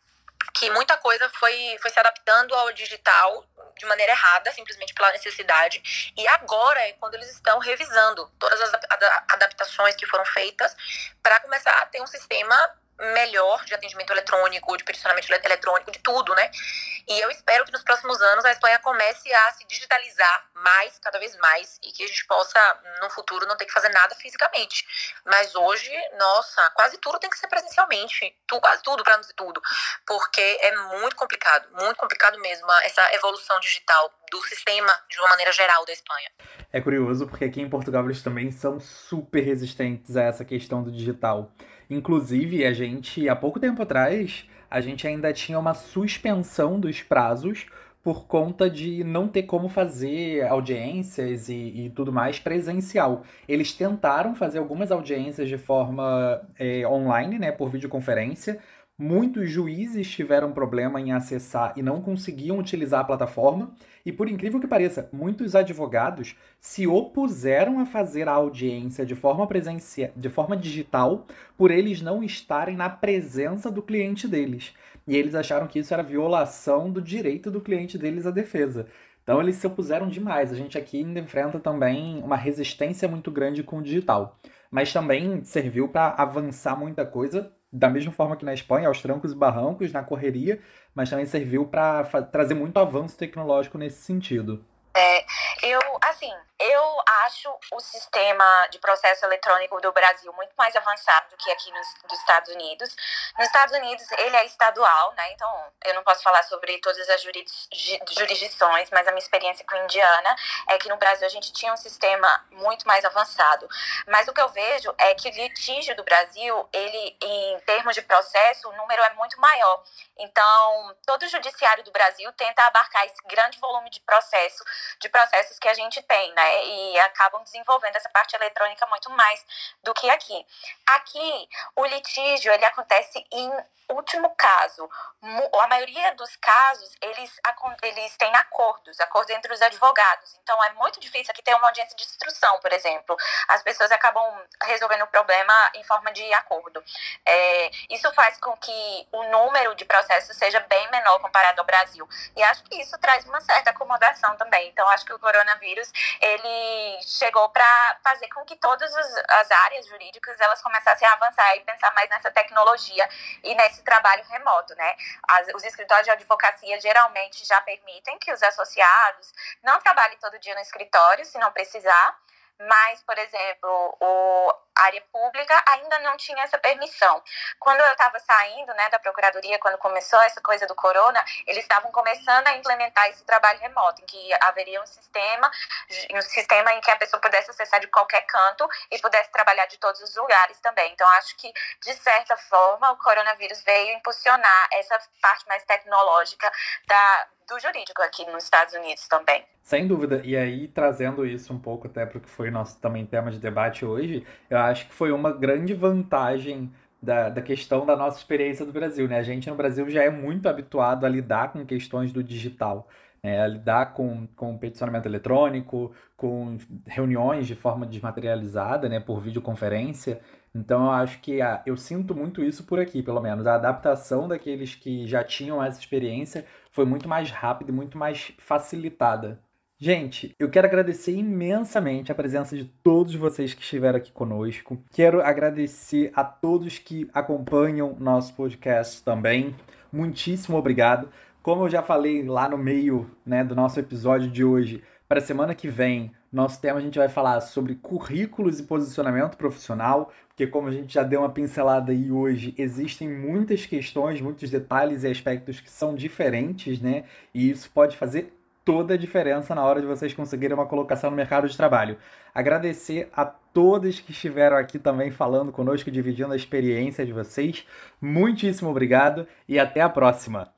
que muita coisa foi, foi se adaptando ao digital de maneira errada, simplesmente pela necessidade. E agora é quando eles estão revisando todas as adaptações que foram feitas para começar a ter um sistema melhor de atendimento eletrônico, de peticionamento eletrônico, de tudo, né? E eu espero que nos próximos anos a Espanha comece a se digitalizar mais, cada vez mais, e que a gente possa, no futuro, não ter que fazer nada fisicamente. Mas hoje, nossa, quase tudo tem que ser presencialmente. Tu, quase tudo, para não dizer tudo. Porque é muito complicado, muito complicado mesmo essa evolução digital do sistema, de uma maneira geral, da Espanha. É curioso, porque aqui em Portugal eles também são super resistentes a essa questão do digital. Inclusive, a gente, há pouco tempo atrás, a gente ainda tinha uma suspensão dos prazos por conta de não ter como fazer audiências e, e tudo mais presencial. Eles tentaram fazer algumas audiências de forma é, online, né, por videoconferência, Muitos juízes tiveram problema em acessar e não conseguiam utilizar a plataforma, e por incrível que pareça, muitos advogados se opuseram a fazer a audiência de forma presencial, de forma digital, por eles não estarem na presença do cliente deles. E eles acharam que isso era violação do direito do cliente deles à defesa. Então eles se opuseram demais. A gente aqui ainda enfrenta também uma resistência muito grande com o digital. Mas também serviu para avançar muita coisa da mesma forma que na Espanha, aos trancos e barrancos, na correria, mas também serviu para trazer muito avanço tecnológico nesse sentido. É, eu, assim, eu acho o sistema de processo eletrônico do Brasil muito mais avançado do que aqui nos, nos Estados Unidos. Nos Estados Unidos, ele é estadual, né? Então, eu não posso falar sobre todas as jurisdições, mas a minha experiência com indiana é que no Brasil a gente tinha um sistema muito mais avançado. Mas o que eu vejo é que o litígio do Brasil, ele, em termos de processo, o número é muito maior. Então, todo o judiciário do Brasil tenta abarcar esse grande volume de processo, de processos que a gente tem, né? E acabam desenvolvendo essa parte eletrônica muito mais do que aqui. Aqui, o litígio, ele acontece em último caso. A maioria dos casos, eles, eles têm acordos, acordos entre os advogados. Então, é muito difícil aqui ter uma audiência de instrução, por exemplo. As pessoas acabam resolvendo o problema em forma de acordo. É, isso faz com que o número de processos seja bem menor comparado ao Brasil. E acho que isso traz uma certa acomodação também. Então, acho que o coronavírus, ele chegou para fazer com que todas as áreas jurídicas elas começassem a avançar e pensar mais nessa tecnologia e nesse trabalho remoto, né? As, os escritórios de advocacia geralmente já permitem que os associados não trabalhem todo dia no escritório, se não precisar, mas, por exemplo, o, área pública ainda não tinha essa permissão. Quando eu estava saindo né, da procuradoria, quando começou essa coisa do corona, eles estavam começando a implementar esse trabalho remoto, em que haveria um sistema, um sistema em que a pessoa pudesse acessar de qualquer canto e pudesse trabalhar de todos os lugares também. Então, acho que, de certa forma, o coronavírus veio impulsionar essa parte mais tecnológica da, do jurídico aqui nos Estados Unidos também. Sem dúvida. E aí, trazendo isso um pouco até para o que foi nosso também tema de debate hoje, eu acho que foi uma grande vantagem da, da questão da nossa experiência do Brasil, né? A gente no Brasil já é muito habituado a lidar com questões do digital, né? A lidar com, com peticionamento eletrônico, com reuniões de forma desmaterializada, né? Por videoconferência. Então eu acho que a, eu sinto muito isso por aqui, pelo menos. A adaptação daqueles que já tinham essa experiência foi muito mais rápida e muito mais facilitada. Gente, eu quero agradecer imensamente a presença de todos vocês que estiveram aqui conosco. Quero agradecer a todos que acompanham nosso podcast também. Muitíssimo obrigado. Como eu já falei lá no meio né, do nosso episódio de hoje, para a semana que vem, nosso tema a gente vai falar sobre currículos e posicionamento profissional, porque como a gente já deu uma pincelada aí hoje, existem muitas questões, muitos detalhes e aspectos que são diferentes, né? E isso pode fazer toda a diferença na hora de vocês conseguirem uma colocação no mercado de trabalho. Agradecer a todos que estiveram aqui também falando conosco, dividindo a experiência de vocês. Muitíssimo obrigado e até a próxima!